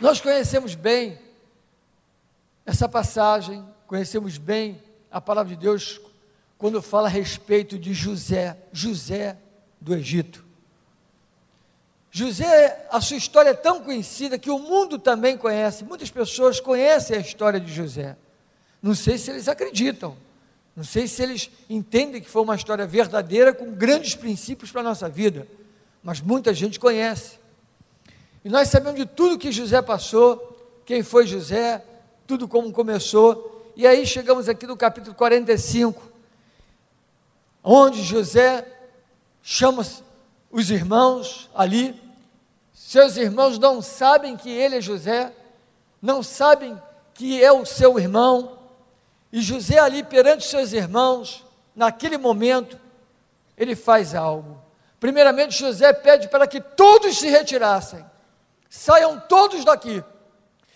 Nós conhecemos bem essa passagem, conhecemos bem a palavra de Deus quando fala a respeito de José, José do Egito. José, a sua história é tão conhecida que o mundo também conhece, muitas pessoas conhecem a história de José. Não sei se eles acreditam, não sei se eles entendem que foi uma história verdadeira com grandes princípios para a nossa vida, mas muita gente conhece. E nós sabemos de tudo que José passou, quem foi José, tudo como começou. E aí chegamos aqui no capítulo 45, onde José chama os irmãos ali. Seus irmãos não sabem que ele é José, não sabem que é o seu irmão, e José, ali perante seus irmãos, naquele momento, ele faz algo. Primeiramente, José pede para que todos se retirassem, saiam todos daqui.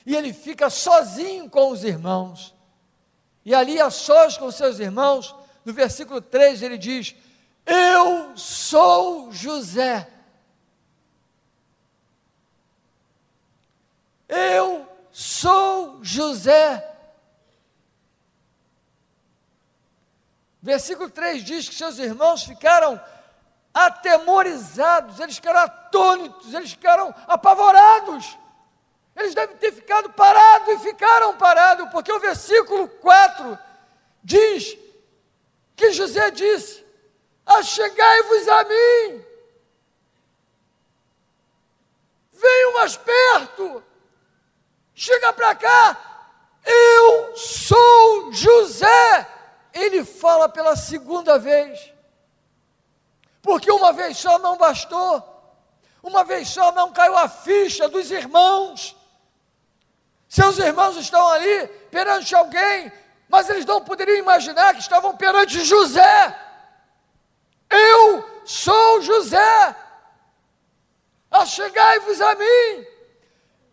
E ele fica sozinho com os irmãos. E ali, a sós com seus irmãos, no versículo 3 ele diz: Eu sou José. Eu sou José. Versículo 3 diz que seus irmãos ficaram atemorizados, eles ficaram atônitos, eles ficaram apavorados. Eles devem ter ficado parados e ficaram parados, porque o versículo 4 diz que José disse: Achegai-vos a mim, venham mais perto, chega para cá, eu sou José. Ele fala pela segunda vez. Porque uma vez só não bastou, uma vez só não caiu a ficha dos irmãos. Seus irmãos estão ali perante alguém, mas eles não poderiam imaginar que estavam perante José. Eu sou José. Achegai-vos a mim.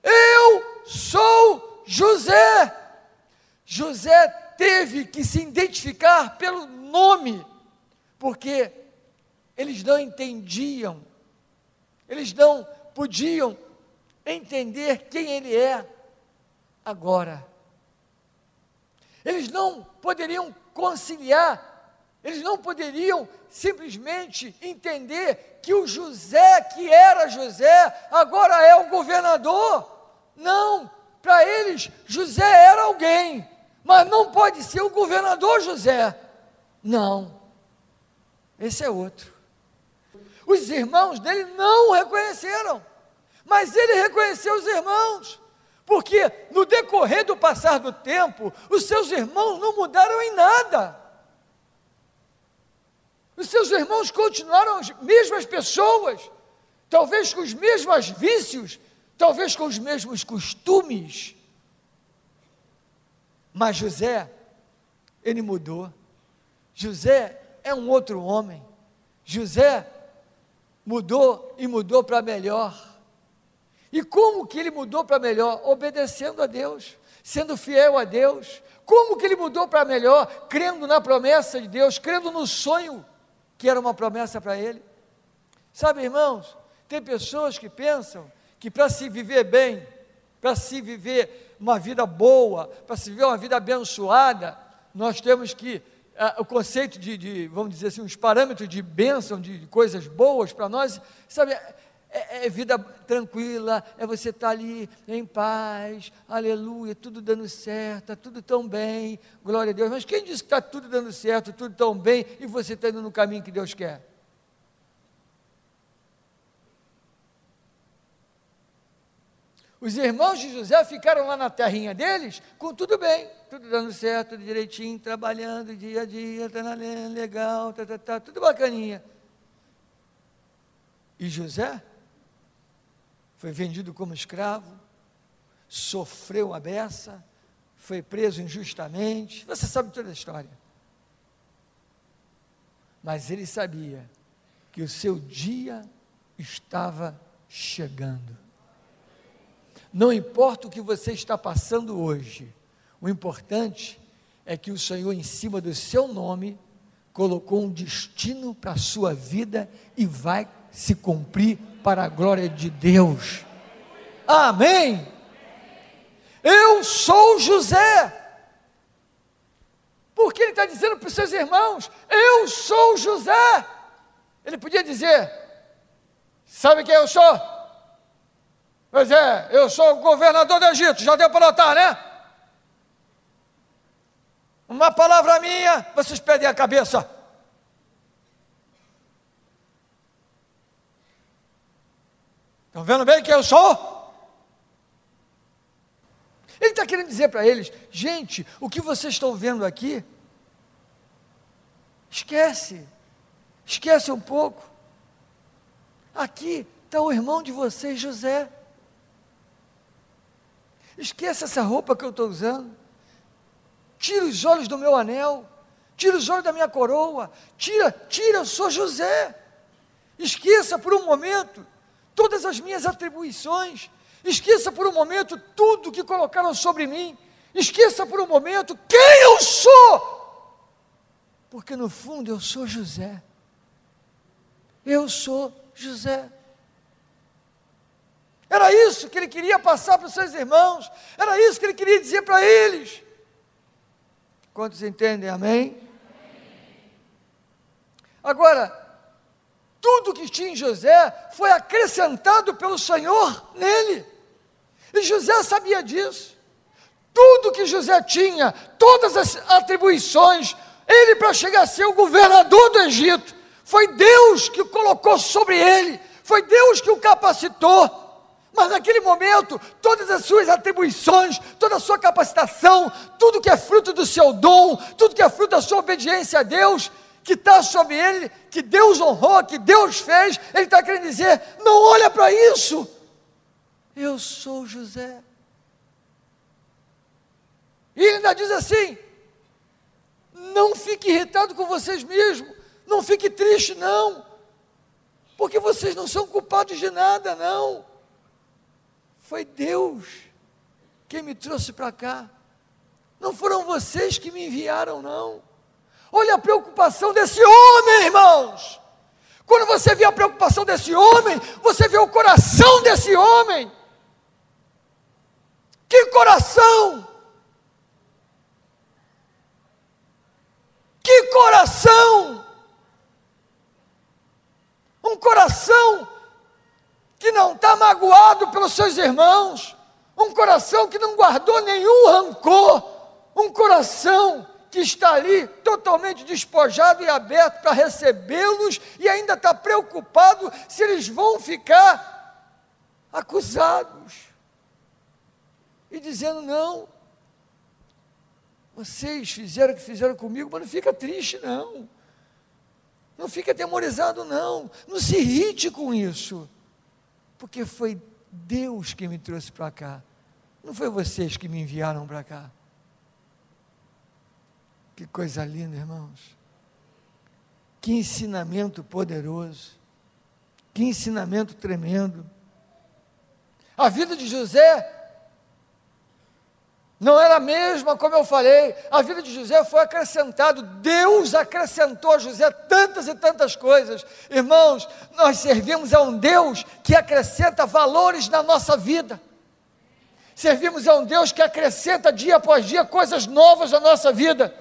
Eu sou José. José teve que se identificar pelo nome, porque eles não entendiam, eles não podiam entender quem ele é agora. Eles não poderiam conciliar, eles não poderiam simplesmente entender que o José, que era José, agora é o governador. Não, para eles, José era alguém mas não pode ser o governador José. Não, esse é outro. Os irmãos dele não o reconheceram, mas ele reconheceu os irmãos, porque no decorrer do passar do tempo, os seus irmãos não mudaram em nada. Os seus irmãos continuaram as mesmas pessoas, talvez com os mesmos vícios, talvez com os mesmos costumes, mas José, ele mudou. José é um outro homem. José mudou e mudou para melhor. E como que ele mudou para melhor? Obedecendo a Deus, sendo fiel a Deus. Como que ele mudou para melhor? Crendo na promessa de Deus, crendo no sonho que era uma promessa para ele. Sabe, irmãos, tem pessoas que pensam que para se viver bem, para se viver uma vida boa, para se viver uma vida abençoada, nós temos que, o conceito de, de, vamos dizer assim, os parâmetros de bênção, de, de coisas boas para nós, sabe, é, é, vida tranquila, é você estar tá ali em paz, aleluia, tudo dando certo, está tudo tão bem, glória a Deus. Mas quem disse que está tudo dando certo, tudo tão bem, e você está indo no caminho que Deus quer? Os irmãos de José ficaram lá na terrinha deles com tudo bem, tudo dando certo, tudo direitinho, trabalhando dia a dia, tá legal, tá, tá, tá, tudo bacaninha. E José foi vendido como escravo, sofreu a beça, foi preso injustamente. Você sabe toda a história. Mas ele sabia que o seu dia estava chegando. Não importa o que você está passando hoje, o importante é que o Senhor, em cima do seu nome, colocou um destino para a sua vida e vai se cumprir para a glória de Deus. Amém? Eu sou José. Porque ele está dizendo para os seus irmãos: Eu sou José. Ele podia dizer: Sabe quem eu sou? Pois é, eu sou o governador do Egito, já deu para notar, né? Uma palavra minha, vocês perdem a cabeça. Estão vendo bem quem eu sou? Ele está querendo dizer para eles: gente, o que vocês estão vendo aqui, esquece, esquece um pouco. Aqui está o irmão de vocês, José. Esqueça essa roupa que eu estou usando. Tira os olhos do meu anel. Tira os olhos da minha coroa. Tira, tira, eu sou José. Esqueça por um momento todas as minhas atribuições. Esqueça por um momento tudo que colocaram sobre mim. Esqueça por um momento quem eu sou. Porque no fundo eu sou José. Eu sou José. Era isso que ele queria passar para os seus irmãos, era isso que ele queria dizer para eles. Quantos entendem? Amém? Agora, tudo que tinha em José foi acrescentado pelo Senhor nele. E José sabia disso. Tudo que José tinha, todas as atribuições, ele para chegar a ser o governador do Egito, foi Deus que o colocou sobre ele, foi Deus que o capacitou. Mas naquele momento, todas as suas atribuições, toda a sua capacitação, tudo que é fruto do seu dom, tudo que é fruto da sua obediência a Deus, que está sobre ele, que Deus honrou, que Deus fez, ele está querendo dizer: não olha para isso. Eu sou José. E ele ainda diz assim: não fique irritado com vocês mesmos, não fique triste, não, porque vocês não são culpados de nada, não. Foi Deus quem me trouxe para cá. Não foram vocês que me enviaram, não. Olha a preocupação desse homem, irmãos. Quando você vê a preocupação desse homem, você vê o coração desse homem. Que coração! Que coração! Um coração que não está magoado pelos seus irmãos, um coração que não guardou nenhum rancor, um coração que está ali totalmente despojado e aberto para recebê-los e ainda está preocupado se eles vão ficar acusados e dizendo: não, vocês fizeram o que fizeram comigo, mas não fica triste, não. Não fica atemorizado, não. Não se irrite com isso porque foi Deus que me trouxe para cá. Não foi vocês que me enviaram para cá. Que coisa linda, irmãos. Que ensinamento poderoso. Que ensinamento tremendo. A vida de José não era a mesma, como eu falei, a vida de José foi acrescentado, Deus acrescentou a José tantas e tantas coisas. Irmãos, nós servimos a um Deus que acrescenta valores na nossa vida. Servimos a um Deus que acrescenta dia após dia coisas novas na nossa vida.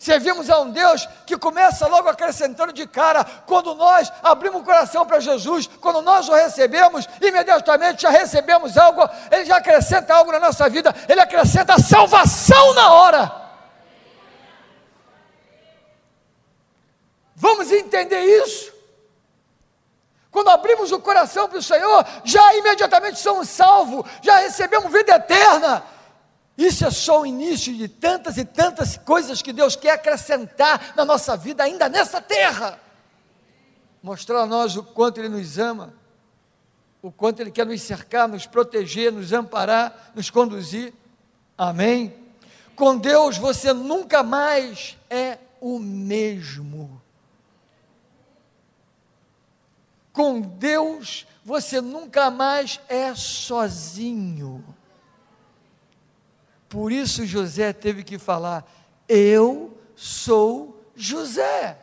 Servimos a um Deus que começa logo acrescentando de cara, quando nós abrimos o coração para Jesus, quando nós o recebemos, imediatamente já recebemos algo, Ele já acrescenta algo na nossa vida, Ele acrescenta salvação na hora. Vamos entender isso? Quando abrimos o coração para o Senhor, já imediatamente somos salvos, já recebemos vida eterna. Isso é só o início de tantas e tantas coisas que Deus quer acrescentar na nossa vida, ainda nessa terra. Mostrar a nós o quanto Ele nos ama, o quanto Ele quer nos cercar, nos proteger, nos amparar, nos conduzir. Amém? Com Deus você nunca mais é o mesmo. Com Deus você nunca mais é sozinho. Por isso José teve que falar: Eu sou José,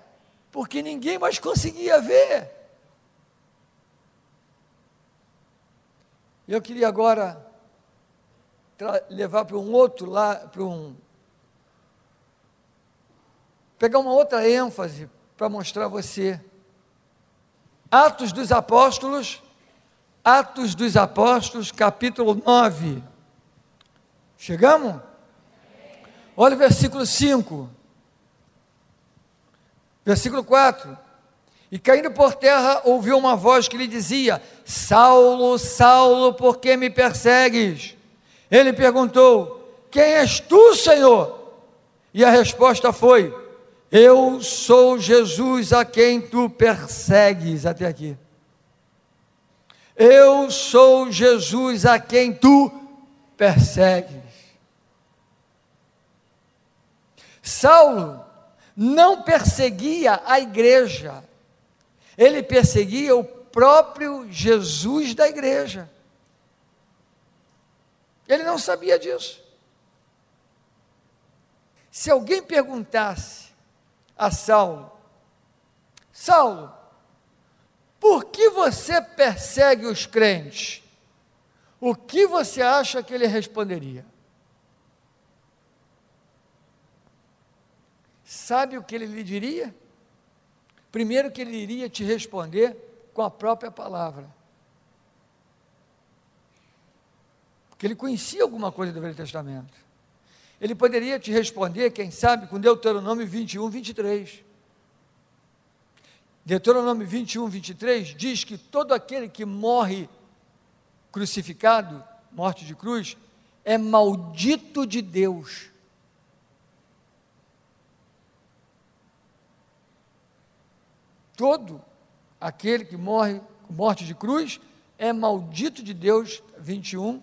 porque ninguém mais conseguia ver. Eu queria agora levar para um outro lá, para um. pegar uma outra ênfase para mostrar a você. Atos dos Apóstolos, Atos dos Apóstolos, capítulo 9. Chegamos? Olha o versículo 5. Versículo 4. E caindo por terra, ouviu uma voz que lhe dizia: Saulo, Saulo, por que me persegues? Ele perguntou: Quem és tu, Senhor? E a resposta foi: Eu sou Jesus a quem tu persegues. Até aqui. Eu sou Jesus a quem tu persegues. Saulo não perseguia a igreja, ele perseguia o próprio Jesus da igreja. Ele não sabia disso. Se alguém perguntasse a Saulo, Saulo, por que você persegue os crentes? O que você acha que ele responderia? Sabe o que ele lhe diria? Primeiro que ele iria te responder com a própria palavra. Porque ele conhecia alguma coisa do Velho Testamento. Ele poderia te responder, quem sabe, com Deuteronômio 21, 23. Deuteronômio 21, 23 diz que todo aquele que morre crucificado, morte de cruz, é maldito de Deus. Todo aquele que morre com morte de cruz é maldito de Deus, 21,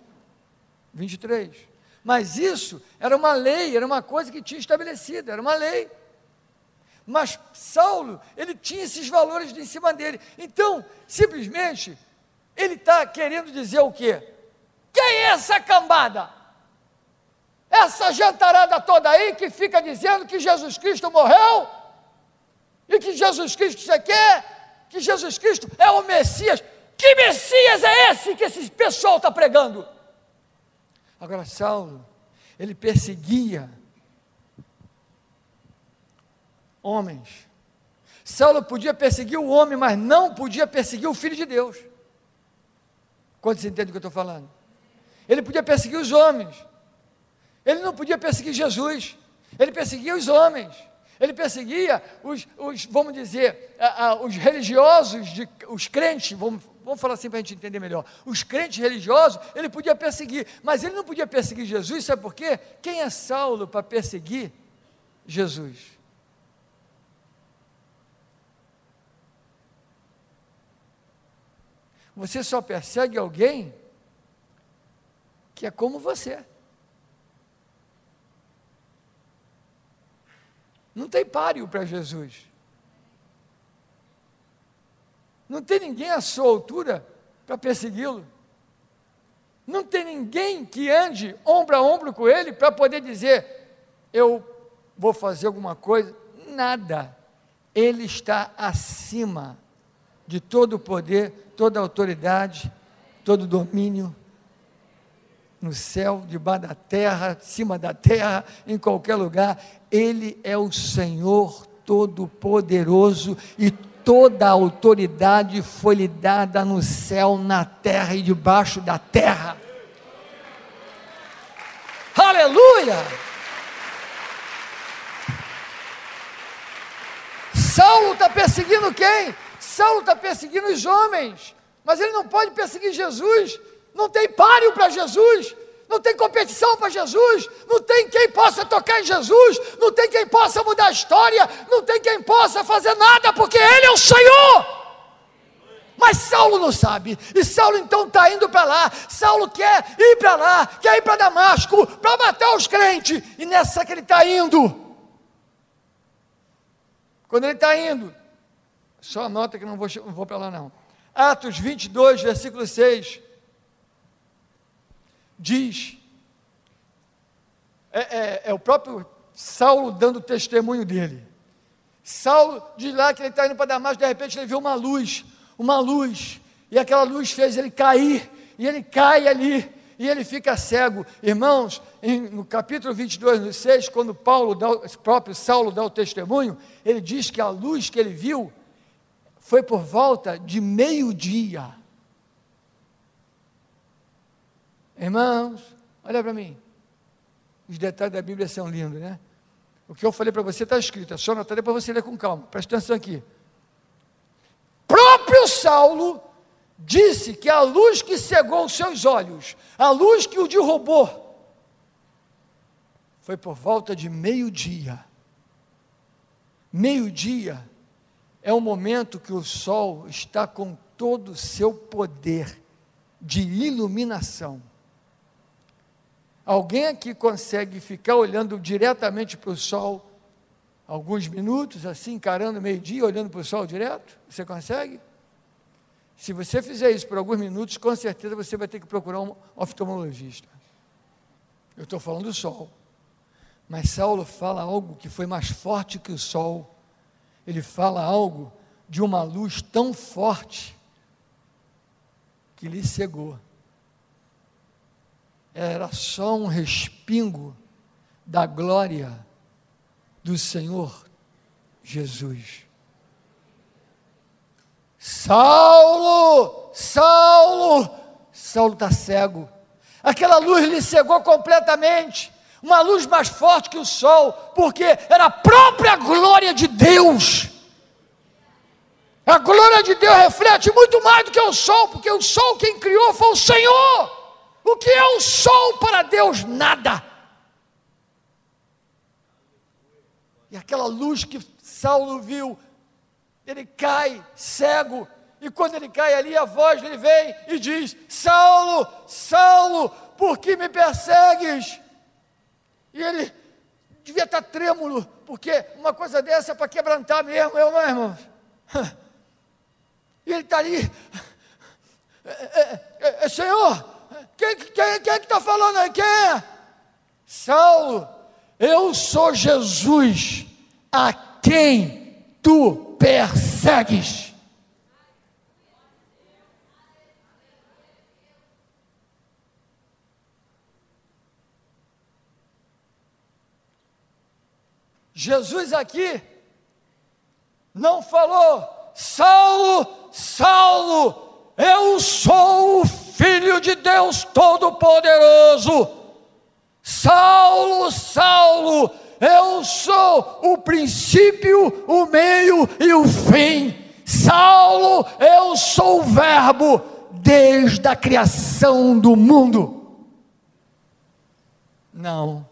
23. Mas isso era uma lei, era uma coisa que tinha estabelecido, era uma lei. Mas Saulo, ele tinha esses valores em cima dele. Então, simplesmente, ele está querendo dizer o quê? Quem é essa cambada? Essa jantarada toda aí que fica dizendo que Jesus Cristo morreu e que Jesus Cristo você quer, que Jesus Cristo é o Messias. Que Messias é esse que esse pessoal está pregando? Agora, Saulo, ele perseguia homens. Saulo podia perseguir o homem, mas não podia perseguir o filho de Deus. Quando você entende o que eu estou falando? Ele podia perseguir os homens. Ele não podia perseguir Jesus. Ele perseguia os homens. Ele perseguia os, os vamos dizer, os religiosos, de, os crentes, vamos, vamos falar assim para a gente entender melhor. Os crentes religiosos, ele podia perseguir, mas ele não podia perseguir Jesus, sabe por quê? Quem é Saulo para perseguir Jesus? Você só persegue alguém que é como você. Não tem páreo para Jesus. Não tem ninguém à sua altura para persegui-lo. Não tem ninguém que ande ombro a ombro com ele para poder dizer: eu vou fazer alguma coisa. Nada. Ele está acima de todo o poder, toda a autoridade, todo o domínio no céu, debaixo da terra, acima da terra, em qualquer lugar. Ele é o Senhor Todo-Poderoso e toda a autoridade foi lhe dada no céu, na terra e debaixo da terra. Aleluia! Saulo está perseguindo quem? Saulo está perseguindo os homens, mas ele não pode perseguir Jesus não tem páreo para Jesus, não tem competição para Jesus, não tem quem possa tocar em Jesus, não tem quem possa mudar a história, não tem quem possa fazer nada, porque Ele é o Senhor. Mas Saulo não sabe, e Saulo então está indo para lá. Saulo quer ir para lá, quer ir para Damasco, para matar os crentes, e nessa que ele está indo. Quando ele está indo, só anota que não vou, não vou para lá não. Atos 22, versículo 6 diz, é, é, é o próprio Saulo dando testemunho dele. Saulo diz lá que ele está indo para Damasco, de repente ele viu uma luz, uma luz, e aquela luz fez ele cair, e ele cai ali, e ele fica cego. Irmãos, em, no capítulo 22, no 6, quando Paulo dá, o próprio Saulo dá o testemunho, ele diz que a luz que ele viu foi por volta de meio-dia. Irmãos, olha para mim. Os detalhes da Bíblia são lindos, né? O que eu falei para você está escrito, é só anotar para você ler com calma. Presta atenção aqui. Próprio Saulo disse que a luz que cegou os seus olhos, a luz que o derrubou, foi por volta de meio-dia. Meio-dia é o momento que o sol está com todo o seu poder de iluminação. Alguém aqui consegue ficar olhando diretamente para o sol alguns minutos, assim, encarando meio-dia, olhando para o sol direto? Você consegue? Se você fizer isso por alguns minutos, com certeza você vai ter que procurar um oftalmologista. Eu estou falando do sol. Mas Saulo fala algo que foi mais forte que o sol. Ele fala algo de uma luz tão forte que lhe cegou. Era só um respingo da glória do Senhor Jesus. Saulo, Saulo, Saulo está cego. Aquela luz lhe cegou completamente. Uma luz mais forte que o sol, porque era a própria glória de Deus. A glória de Deus reflete muito mais do que o sol, porque o sol quem criou foi o Senhor. O que é o sol para Deus? Nada. E aquela luz que Saulo viu ele cai cego, e quando ele cai ali, a voz lhe vem e diz: Saulo, Saulo, por que me persegues? E ele devia estar trêmulo, porque uma coisa dessa é para quebrantar mesmo, eu, meu irmão. E ele está ali, é, é, é, é Senhor, quem, quem, quem é que está falando aí? Quem é? Saulo, eu sou Jesus, a quem tu persegues. Jesus aqui não falou, Saulo, Saulo, eu sou o Filho de Deus Todo-Poderoso. Saulo, Saulo, eu sou o princípio, o meio e o fim. Saulo, eu sou o Verbo desde a criação do mundo. Não.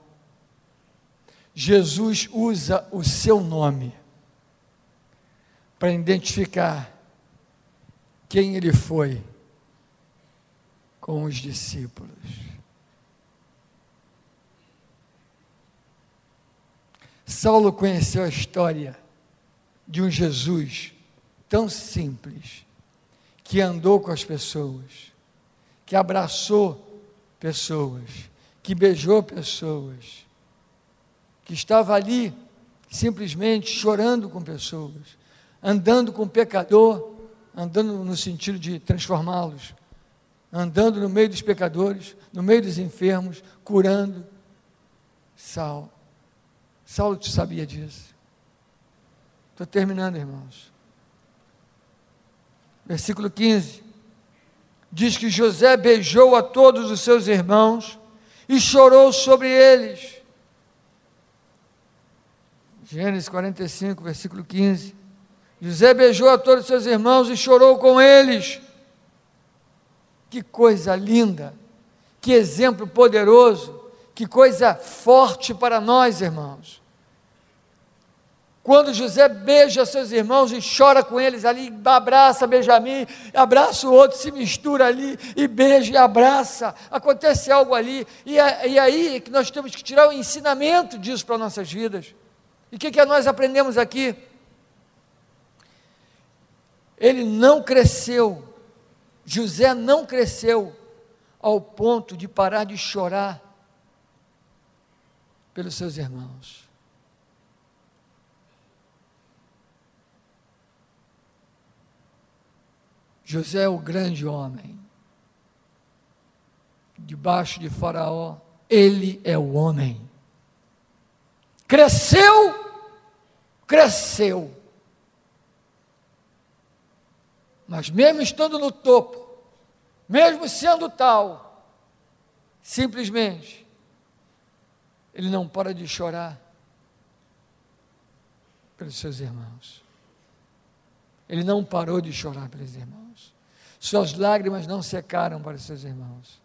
Jesus usa o seu nome para identificar quem ele foi com os discípulos. Saulo conheceu a história de um Jesus tão simples, que andou com as pessoas, que abraçou pessoas, que beijou pessoas, que estava ali simplesmente chorando com pessoas, andando com pecador, andando no sentido de transformá-los, andando no meio dos pecadores, no meio dos enfermos, curando. Saulo Saulo sabia disso. Estou terminando, irmãos. Versículo 15. Diz que José beijou a todos os seus irmãos e chorou sobre eles. Gênesis 45, versículo 15. José beijou a todos os seus irmãos e chorou com eles. Que coisa linda, que exemplo poderoso, que coisa forte para nós, irmãos. Quando José beija seus irmãos e chora com eles ali, abraça Benjamim, abraça o outro, se mistura ali e beija e abraça, acontece algo ali, e, é, e aí é que nós temos que tirar o ensinamento disso para nossas vidas. E o que, que nós aprendemos aqui? Ele não cresceu, José não cresceu ao ponto de parar de chorar pelos seus irmãos. José é o grande homem. debaixo de Faraó, ele é o homem. Cresceu, cresceu. Mas mesmo estando no topo, mesmo sendo tal, simplesmente, ele não para de chorar pelos seus irmãos. Ele não parou de chorar pelos irmãos. Suas lágrimas não secaram para os seus irmãos.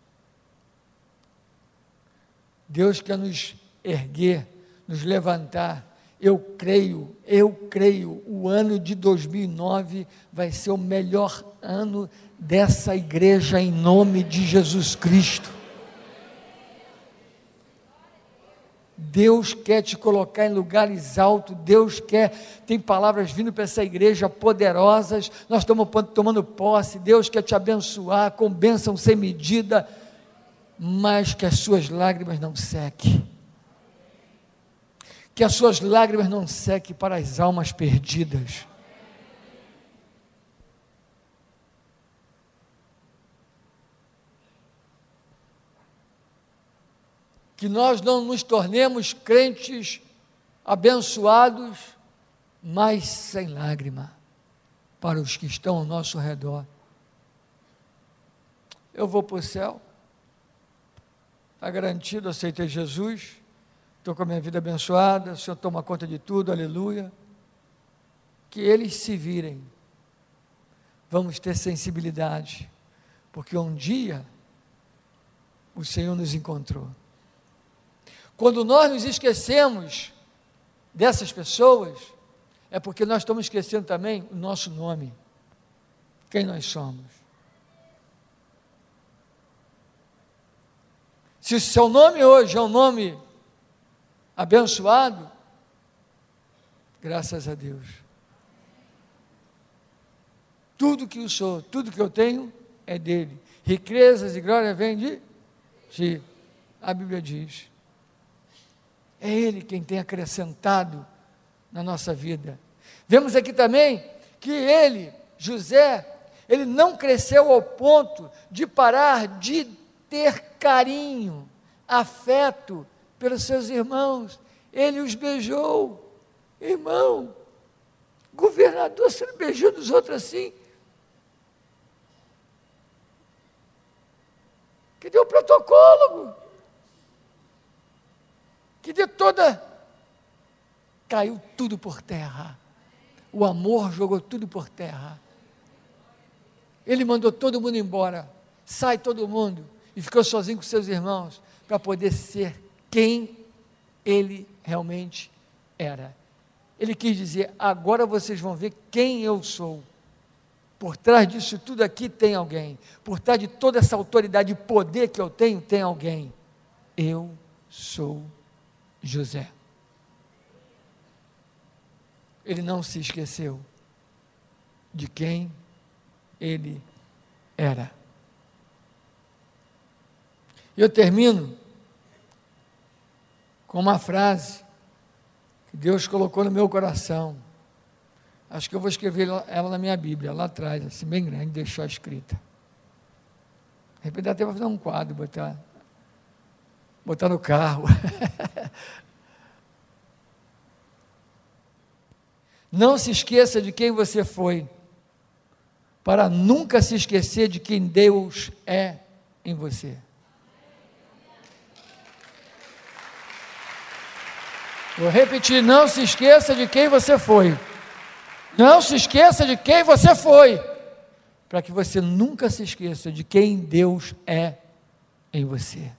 Deus quer nos erguer, nos levantar. Eu creio, eu creio, o ano de 2009 vai ser o melhor ano dessa igreja em nome de Jesus Cristo. Deus quer te colocar em lugares altos, Deus quer, tem palavras vindo para essa igreja poderosas, nós estamos tomando posse, Deus quer te abençoar com bênção sem medida, mas que as suas lágrimas não sequem, que as suas lágrimas não sequem para as almas perdidas. que nós não nos tornemos crentes abençoados, mas sem lágrima para os que estão ao nosso redor. Eu vou para o céu, está garantido, aceitei Jesus, estou com a minha vida abençoada, o Senhor toma conta de tudo, aleluia. Que eles se virem, vamos ter sensibilidade, porque um dia o Senhor nos encontrou. Quando nós nos esquecemos dessas pessoas, é porque nós estamos esquecendo também o nosso nome, quem nós somos. Se o seu nome hoje é um nome abençoado, graças a Deus. Tudo que eu sou, tudo que eu tenho é dele. Riquezas e glória vêm de ti. A Bíblia diz. É Ele quem tem acrescentado na nossa vida. Vemos aqui também que ele, José, ele não cresceu ao ponto de parar de ter carinho, afeto pelos seus irmãos. Ele os beijou. Irmão, governador, você não beijou dos outros assim? Que deu o protocolo que de toda caiu tudo por terra. O amor jogou tudo por terra. Ele mandou todo mundo embora. Sai todo mundo e ficou sozinho com seus irmãos para poder ser quem ele realmente era. Ele quis dizer: agora vocês vão ver quem eu sou. Por trás disso tudo aqui tem alguém. Por trás de toda essa autoridade e poder que eu tenho, tem alguém. Eu sou José. Ele não se esqueceu de quem ele era. Eu termino com uma frase que Deus colocou no meu coração. Acho que eu vou escrever ela na minha Bíblia, lá atrás, assim, bem grande, deixou escrita. De repente até vou fazer um quadro, botar botar no carro. Não se esqueça de quem você foi, para nunca se esquecer de quem Deus é em você. Vou repetir: não se esqueça de quem você foi. Não se esqueça de quem você foi, para que você nunca se esqueça de quem Deus é em você.